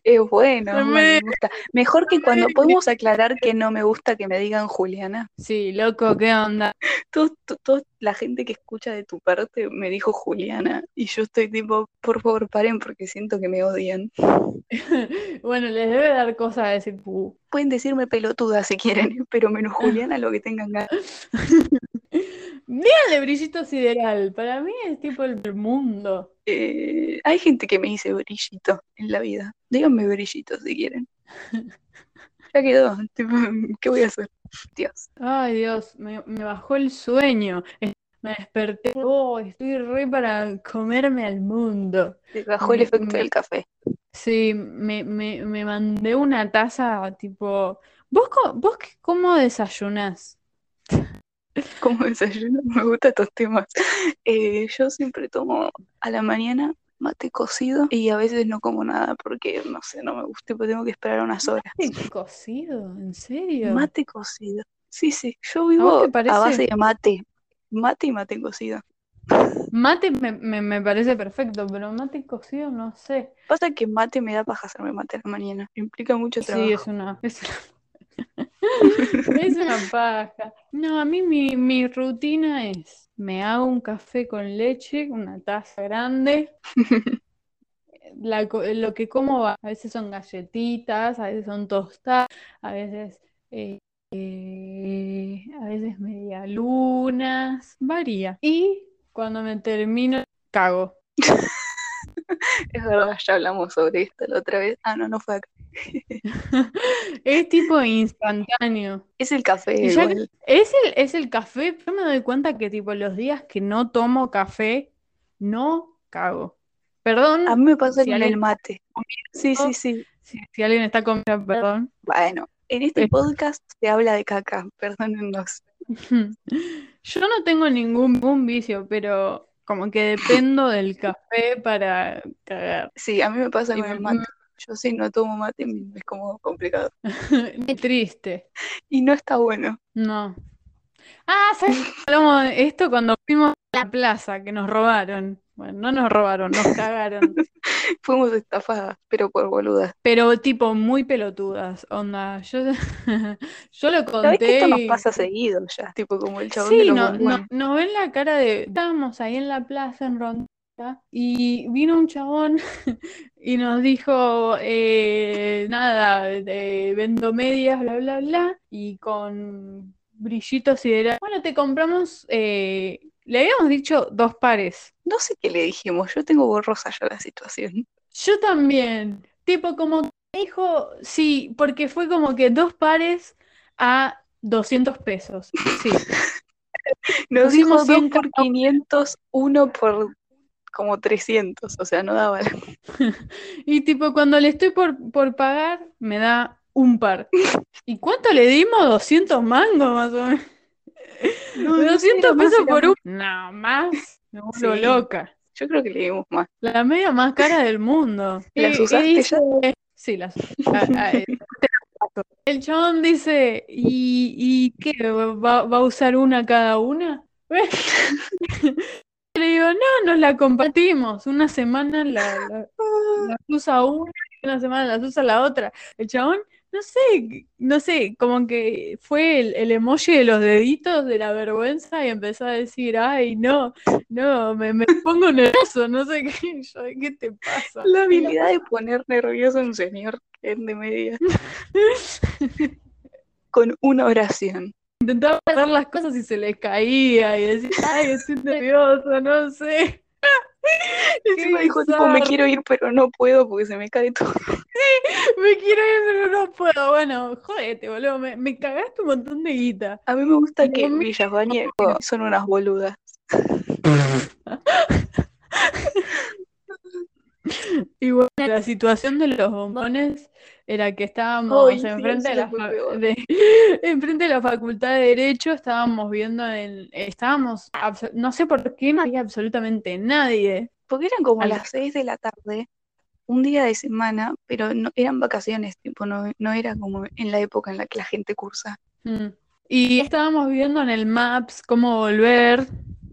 Es bueno, Me- gusta. Mejor que cuando podemos aclarar que no me gusta que me digan Juliana. Sí, loco, ¿qué onda? Toda la gente que escucha de tu parte me dijo Juliana y yo estoy tipo, por favor, paren porque siento que me odian. Bueno, les debe dar cosa a decir pu. Pueden decirme pelotuda si quieren, pero menos Juliana lo que tengan ganas. Díganle brillito sideral. Para mí es tipo el mundo. Eh, hay gente que me dice brillito en la vida. Díganme brillito si quieren. Ya quedó. tipo, ¿Qué voy a hacer? Dios. Ay, Dios, me, me bajó el sueño. Me desperté. Oh, estoy re para comerme al mundo. Te bajó el Me- efecto me- del café. Sí, me, me, me mandé una taza tipo. ¿Vos, co- vos cómo desayunás? Como desayuno, me gustan estos temas. Eh, yo siempre tomo a la mañana mate cocido y a veces no como nada porque, no sé, no me gusta, pero tengo que esperar unas horas. ¿Mate cocido? ¿En serio? Mate cocido. Sí, sí, yo ¿A vos vivo a base de mate. Mate y mate cocido. Mate me, me, me parece perfecto, pero mate cocido no sé. Pasa que mate me da paja hacerme mate a la mañana. Implica mucho Sí, trabajo. es una, es una, es una paja. No, a mí mi, mi rutina es, me hago un café con leche, una taza grande, la lo que como va, a veces son galletitas, a veces son tostadas, a veces, eh, eh, a veces medialunas, varía. Y cuando me termino, cago. Es verdad, ya hablamos sobre esto la otra vez. Ah, no, no fue acá. Es tipo instantáneo. Es el café ya. Es el, es el café, yo me doy cuenta que tipo los días que no tomo café, no cago. Perdón A mí me pasa si con el mate. Sí, sí, sí. si, si alguien está comiendo, perdón. Bueno, en este podcast se habla de caca, perdónennos. Yo no tengo ningún, ningún vicio, pero como que dependo del café para cagar. Sí, a mí me pasa Y con el mate. Yo si no tomo mate es como complicado. triste. Y no está bueno. No. Ah, ¿sabes? Hablamos de esto cuando fuimos a la plaza, que nos robaron. Bueno, no nos robaron, nos cagaron. Fuimos estafadas, pero por boludas. Pero tipo muy pelotudas, onda. Yo, yo lo ¿Sabés que conté esto nos pasa seguido ya? Tipo como el chabón de Sí, los no, no, nos ven la cara de... Estábamos ahí en la plaza en Y vino un chabón y nos dijo, eh, nada, de, vendo medias, bla, bla, bla, y con brillitos y era, bueno, te compramos, eh, le habíamos dicho dos pares. No sé qué le dijimos, yo tengo borrosa ya la situación. Yo también, tipo como dijo, sí, porque fue como que dos pares a 200 pesos, sí. Nos 2 100 por 500, uno por como 300, o sea, no daba. Y tipo, cuando le estoy por, por pagar, me da un par. ¿Y cuánto le dimos? 200 mangos más o menos. No, no sé, 200 era más, pesos por un... No, más. Me vuelvo Sí. loca. Yo creo que le dimos más. La media más cara del mundo. ¿Las usaste dice- ya? Sí, las a- a- eh, El chabón dice, ¿y, y qué? ¿Va, va a usar una cada una? Le digo, no, nos la compartimos. Una semana la, la- las usa una y una semana las usa la otra. El chabón, no sé, no sé, como que fue el, el emoji de los deditos de la vergüenza y empezó a decir, ay, no, no, me, me pongo nervioso, no sé qué, yo, ¿qué te pasa? La habilidad de poner nervioso a un señor es de media con una oración. Intentaba hacer las cosas y se les caía y decía, ay, estoy nervioso, no sé. Encima dijo, tipo, me quiero ir, pero no puedo porque se me cae todo. Me quiero ir, pero no puedo. Bueno, jodete, boludo. Me, me cagaste un montón de guita. A mí me gusta que mío. Villas Bañeco son unas boludas. Y bueno, la situación de los bombones era que estábamos sí, enfrente de la, fue fa- peor. de- enfrente de la Facultad de Derecho, estábamos viendo el, estábamos, no sé por qué no había absolutamente nadie. Porque eran como Al- las 6 de la tarde, un día de semana, pero no eran vacaciones, tipo, no, no era como en la época en la que la gente cursa. Mm. Y estábamos viendo en el Maps cómo volver.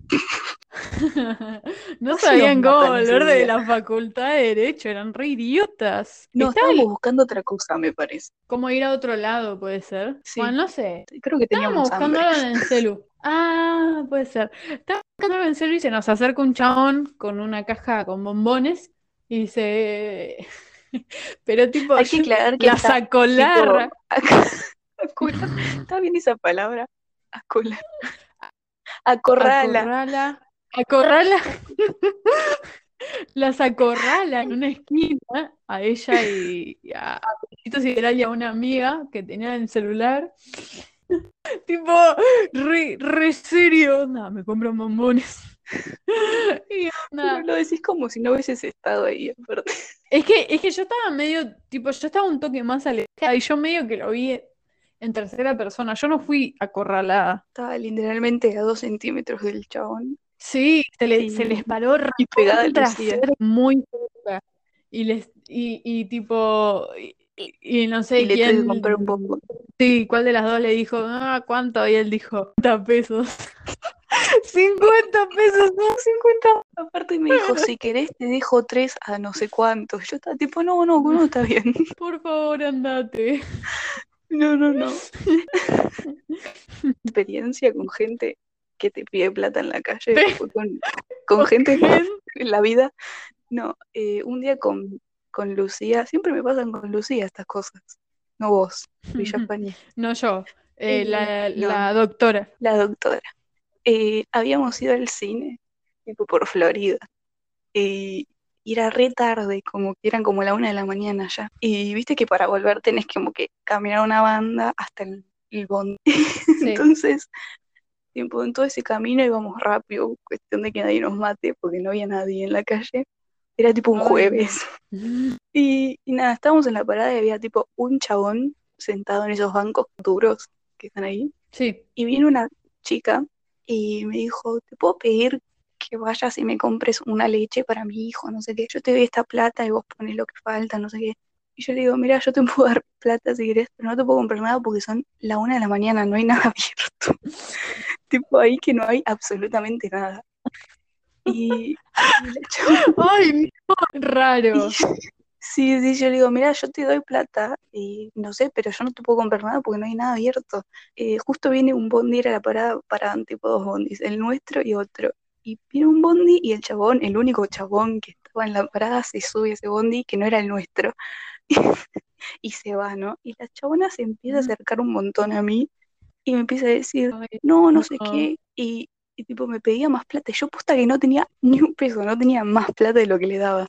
no sabían cómo volver de la facultad de Derecho, eran re idiotas. No, Estaba estábamos buscando otra cosa, me parece. como ir a otro lado, puede ser. Sí. Bueno, no sé. Creo que Estábamos teníamos buscando hambre. algo en el celu. Ah, puede ser. Estábamos buscando en el celu y se nos acerca un chabón con una caja con bombones y dice. Pero tipo, Hay que aclarar que la está, sacó larga. Acular. ¿Está bien esa palabra? Acular. Acorrala. Acorrala. Acorrala. Las acorrala en una esquina a ella y, a Luisito Sideral y a una amiga que tenía el celular. Tipo, re, re serio, onda, me compran bombones. Y onda, lo decís como si no hubieses estado ahí. Es que, es que yo estaba medio, tipo, yo estaba un toque más alejada y yo medio que lo vi en tercera persona. Yo no fui acorralada. Estaba literalmente a dos centímetros del chabón Sí, se, le- se les paró y pegada trasera muy cerca. Y les, y, y tipo, y, no sé Y le quién, comprar un bombo. sí, cuál de las dos le dijo, ah, ¿cuánto? Y él dijo, 50 pesos. 50 pesos, no, 50. Aparte me dijo, si querés te dejo tres a no sé cuántos. Yo estaba tipo, no, no, no, está bien. Por favor, andate. No, no, no. Experiencia con gente que te pide plata en la calle, con, con gente en la vida. No, eh, un día con, con Lucía, siempre me pasan con Lucía estas cosas. No vos, Villa España. No yo, eh, Eh, la, no. la doctora. la doctora. Eh, habíamos ido al cine, tipo por Florida, y, y era re tarde, como que eran como la una de la mañana ya. Y viste que para volver tenés que como que caminar una banda hasta el, el bondi. Sí. Entonces, tiempo, en todo ese camino íbamos rápido, cuestión de que nadie nos mate, porque no había nadie en la calle. Era tipo un jueves. Y, y nada, estábamos en la parada y había tipo un chabón sentado en esos bancos duros que están ahí. Sí. Y vino una chica y me dijo, ¿te puedo pedir que vayas y me compres una leche para mi hijo? No sé qué. Yo te doy esta plata y vos pones lo que falta, no sé qué. Y yo le digo, mira, yo te puedo dar plata si querés, pero no te puedo comprar nada porque son la una de la mañana, no hay nada abierto. tipo ahí que no hay absolutamente nada. Y, Ay, no, raro. y- sí, sí, yo le digo, mira, yo te doy plata y no sé, pero yo no te puedo comprar nada porque no hay nada abierto. Eh, justo viene un bondi, era la parada, paraban tipo dos bondis, el nuestro y otro. Y viene un bondi y el chabón, el único chabón que estaba en la parada, se sube a ese bondi que no era el nuestro. y se va, ¿no? Y la chabona se empieza a acercar un montón a mí y me empieza a decir, no, no sé qué, y, y tipo me pedía más plata, y yo posta que no tenía ni un peso, no tenía más plata de lo que le daba.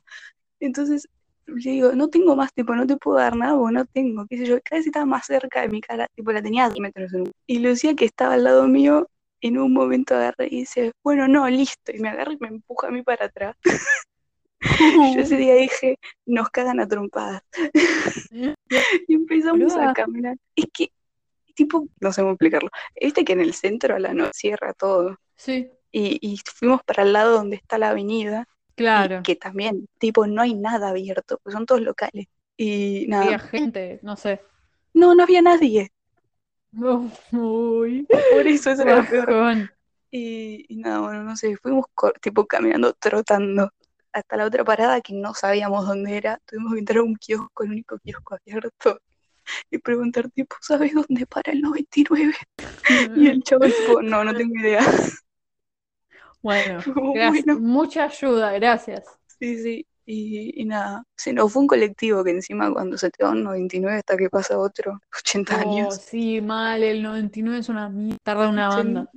Entonces le digo, no tengo más, tipo, no te puedo dar nada porque no tengo, qué sé yo, cada vez estaba más cerca de mi cara, tipo, la tenía a 10 metros en un- Y Lucía, que estaba al lado mío, en un momento agarra y dice, bueno, no, listo, y me agarra y me empuja a mí para atrás. Yo ese día dije, nos cagan a trompadas. Y empezamos a caminar. Es que, tipo, no sé cómo explicarlo. Viste que en el centro a la noche cierra todo. Sí, Y, y fuimos para el lado donde está la avenida. y claro. que también, tipo, no hay nada abierto, pues son todos locales. Y Había nada, gente, no sé. no, no había nadie. Uy, Por eso eso era lo peor. Y, y nada, bueno, no sé, fuimos tipo caminando, trotando hasta la otra parada que no sabíamos dónde era. Tuvimos que entrar a un kiosco, el único kiosco abierto, y preguntar, tipo, ¿sabes dónde para el 99? Y el chavo, tipo, no, no tengo idea. Bueno, Como, bueno, Mucha ayuda, gracias. sí, sí. Y, y nada, se nos fue un colectivo que encima cuando se te va un 99 hasta que pasa otro, 80 Oh, años. sí, mal, el 99 es una mierda, tarda una Sí. banda.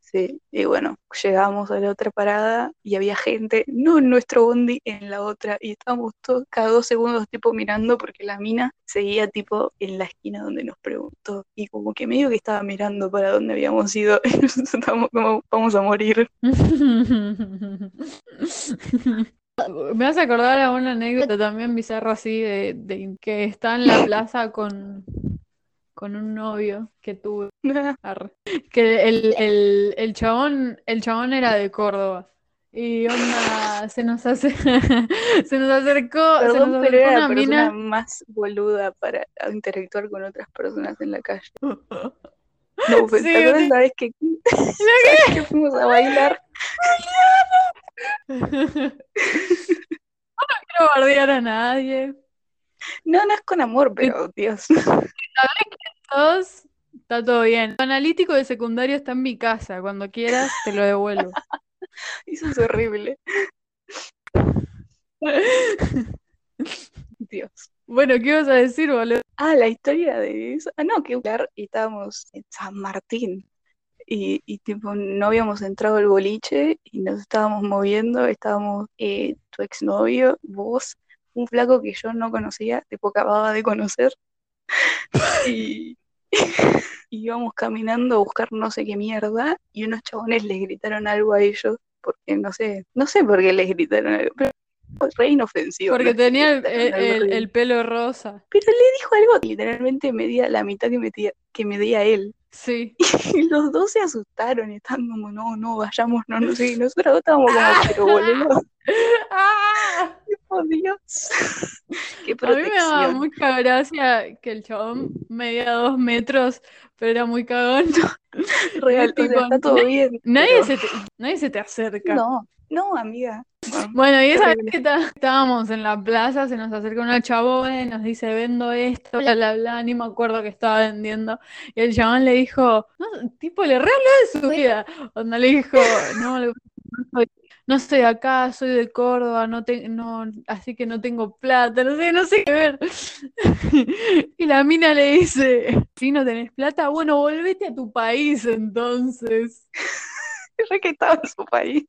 Sí, y bueno, llegamos a la otra parada y había gente, no en nuestro bondi, en la otra, y estábamos todos cada dos segundos tipo mirando porque la mina seguía tipo en la esquina donde nos preguntó, y como que medio que estaba mirando para dónde habíamos ido, y nosotros estábamos como, vamos a morir. Me hace acordar a una anécdota también bizarra así de, de que está en la plaza con, con un novio que tuve. Que el, el, el chabón, el chabón era de Córdoba. Y onda, se nos hace, se nos acercó, se Perdón, nos pero acercó era una la mina. más boluda para interactuar con otras personas en la calle. No, pues, Sí, ¿te acuerdas sí. la vez que, ¿sabes que fuimos a bailar? No quiero bardear a nadie. No, no es con amor, pero Dios. Todos, está todo bien. El analítico de secundario está en mi casa. Cuando quieras, te lo devuelvo. Eso es horrible. Dios. Bueno, ¿qué ibas a decir, boludo? Ah, la historia de eso. Ah, no, que y estábamos en San Martín. Y, y tipo, no habíamos entrado al boliche y nos estábamos moviendo. Estábamos eh, tu exnovio, vos, un flaco que yo no conocía, tipo acababa de conocer. Y, y íbamos caminando a buscar no sé qué mierda. Y unos chabones les gritaron algo a ellos. Porque no sé, no sé por qué les gritaron algo. Pero re inofensivo. Porque tenía el, pelo rosa. Pero le dijo algo que literalmente medía la mitad que medía, que medía él. Sí. Y los dos se asustaron y estaban como, no, no, vayamos, no, no sé. Y nosotros estábamos como, pero boludo, ¡Ah! por Dios. Qué A mí me daba mucha gracia que el chabón medía dos metros, pero era muy cagón. Real, o sea, tipo, está todo bien. Nadie pero se te, nadie se te acerca. No, no, amiga. No. Bueno, y esa vez que está- estábamos en la plaza, se nos acerca una chabona y nos dice, vendo esto, bla, bla, bla, ni me acuerdo que estaba vendiendo. Y el chabón le dijo, no, tipo, le re de su vida. Cuando le dijo, no, no soy, no soy de acá, soy de Córdoba, no te, no, así que no tengo plata, no sé, no sé qué ver. Y la mina le dice, si no tenés plata, bueno, volvete a tu país entonces. Re que estaba en su país.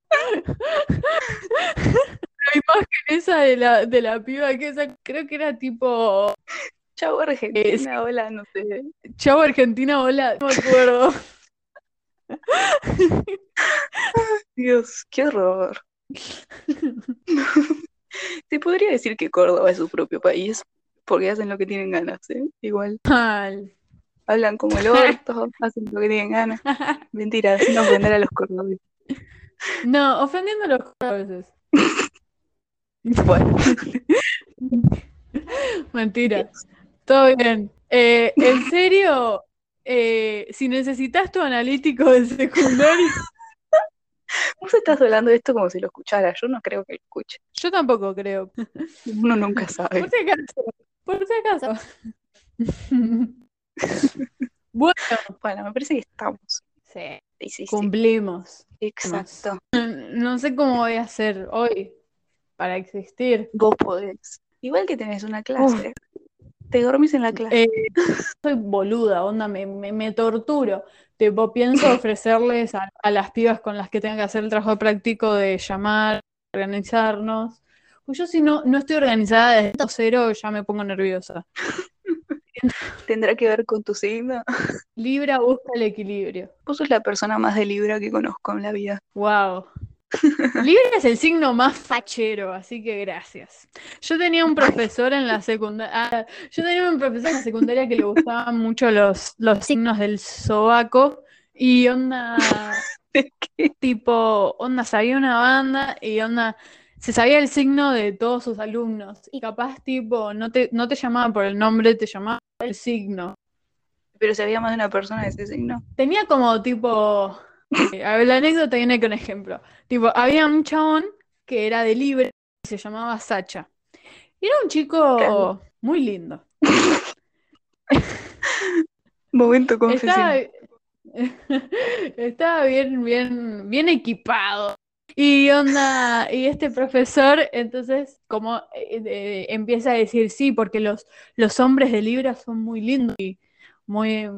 La imagen esa de la, de la piba que esa, creo que era tipo Chau, Eh, Argentina, hola, no sé. Chavo Argentina, hola, no me acuerdo. Dios, qué horror. Se podría decir que Córdoba es su propio país, porque hacen lo que tienen ganas, ¿eh? Igual. Mal. Hablan como el orto, hacen lo que tienen ganas. Mentira, sin ofender a los cordobeses. No, ofendiendo a los cordobeses. Bueno, Mentira. Todo bien. Eh, en serio, eh, si necesitas tu analítico de secundario, vos estás hablando de esto como si lo escuchara. Yo no creo que lo escuche. yo tampoco creo. Uno nunca sabe. Por si acaso. Por si acaso. Bueno, Bueno, me parece que estamos. sí, Sí, sí, sí. cumplimos. Exacto. No sé cómo voy a hacer hoy para existir. Vos podés. Igual que tenés una clase. Te dormís en la clase. Eh, soy boluda, onda, me, me, me torturo. Tipo, pienso ofrecerles a, a las pibas con las que tenga que hacer el trabajo práctico de llamar, organizarnos. Pues yo si no, no estoy organizada desde cero, ya me pongo nerviosa. Tendrá que ver con tu signo. Libra busca el equilibrio. Vos sos la persona más de Libra que conozco en la vida. Wow. Libra es el signo más fachero, así que gracias. Yo tenía un profesor en la secundaria, yo tenía un profesor en la secundaria que le gustaban mucho los, los signos del sobaco y onda, ¿Qué? tipo, onda, sabía una banda y onda, se sabía el signo de todos sus alumnos y capaz tipo, no te, no te llamaba por el nombre, te llamaba el signo. Pero si había más de una persona de ese signo. Tenía como tipo. eh, a ver, la anécdota viene con ejemplo. Tipo, había un chabón que era de Libre y se llamaba Sacha. Y era un chico Claro. muy lindo. Momento confesión. Estaba, estaba bien, bien, bien equipado. Y onda, y este profesor, entonces, como eh, eh, empieza a decir sí, porque los, los hombres de Libra son muy lindos y muy,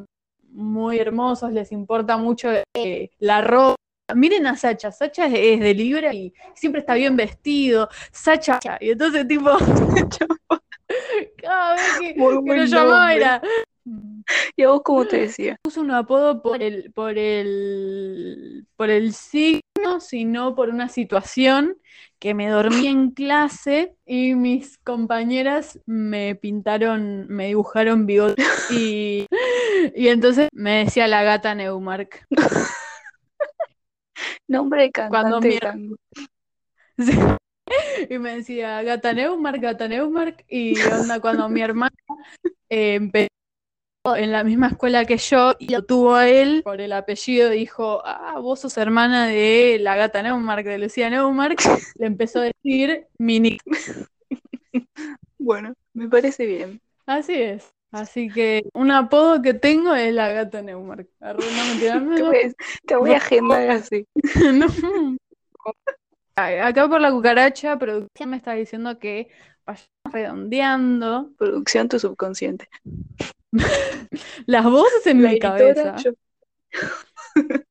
muy hermosos, les importa mucho eh, la ropa. Miren a Sacha, Sacha es, es de Libra y siempre está bien vestido. Sacha, y entonces, tipo, cada vez que, Muy que lo llamaba era. ¿Y a vos cómo te decía? Puso un apodo por el, por el, por el signo, sino por una situación que me dormí en clase y mis compañeras me pintaron, me dibujaron bigote y, y entonces me decía la gata Neumark. Nombre de Cuando cantante de mi-. Sí. Y me decía gata Neumark, gata Neumark y onda cuando mi hermana eh, empezó en la misma escuela que yo y lo tuvo a él por el apellido. Dijo, ah, vos sos hermana de la gata Neumark, de Lucía Neumark. Le empezó a decir Mini. Bueno, me parece bien. Así es. Así que un apodo que tengo es la gata Neumark. No, Te voy, te voy a agendar así. no. Acá por la cucaracha, producción me está diciendo que vayamos redondeando Producción tu subconsciente. Las voces en La mi cabeza. yo.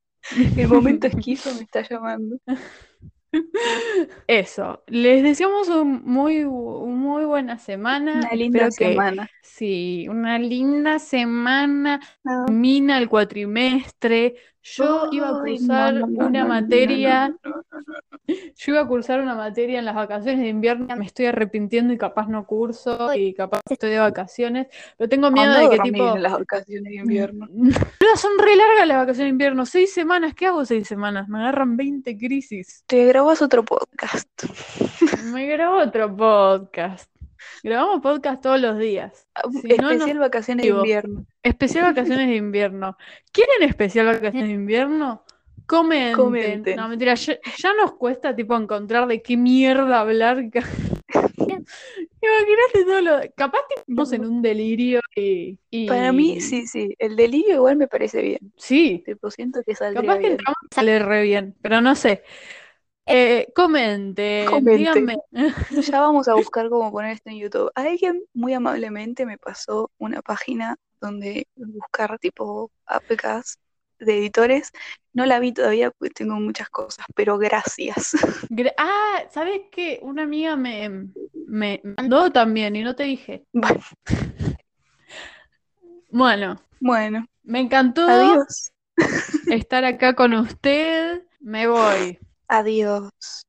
El momento esquizo me está llamando. Eso, les deseamos un muy, muy buena semana. Una linda Espero que- semana. sí, una linda semana. No. Termina el cuatrimestre. Yo iba a cursar no, no, no, una no, no, materia. no, no, no, no, no. Yo iba a cursar una materia en las vacaciones de invierno. Me estoy arrepintiendo y capaz no curso y capaz estoy de vacaciones. Pero tengo miedo de que tipo. en las vacaciones de invierno. Pero son re largas las vacaciones de invierno. Seis semanas. ¿Qué hago seis semanas? Me agarran 20 crisis. Te grabas otro podcast. Me grabo otro podcast. Grabamos podcast todos los días. Si no, no Especial vacaciones de invierno. Especial vacaciones de invierno. ¿Quieren especial vacaciones de invierno? Comenten. Comenten. No, mentira, ya, ya nos cuesta tipo encontrar de qué mierda hablar. Imagínate todo lo. Capaz que estamos en un delirio y, y- Para mí, sí, sí. El delirio igual me parece bien. Sí, Tipo, siento que saldría capaz que entramos sale re bien, pero no sé. Eh, comenten, Comenten. díganme. Ya vamos a buscar cómo poner esto en YouTube. Alguien muy amablemente me pasó una página donde buscar tipo APKs de editores. No la vi todavía porque tengo muchas cosas, pero gracias. Gra- Ah, ¿sabes qué? Una amiga me, me mandó también y no te dije. Bueno, Bueno, bueno, me encantó adiós. estar acá con usted. Me voy. Adiós.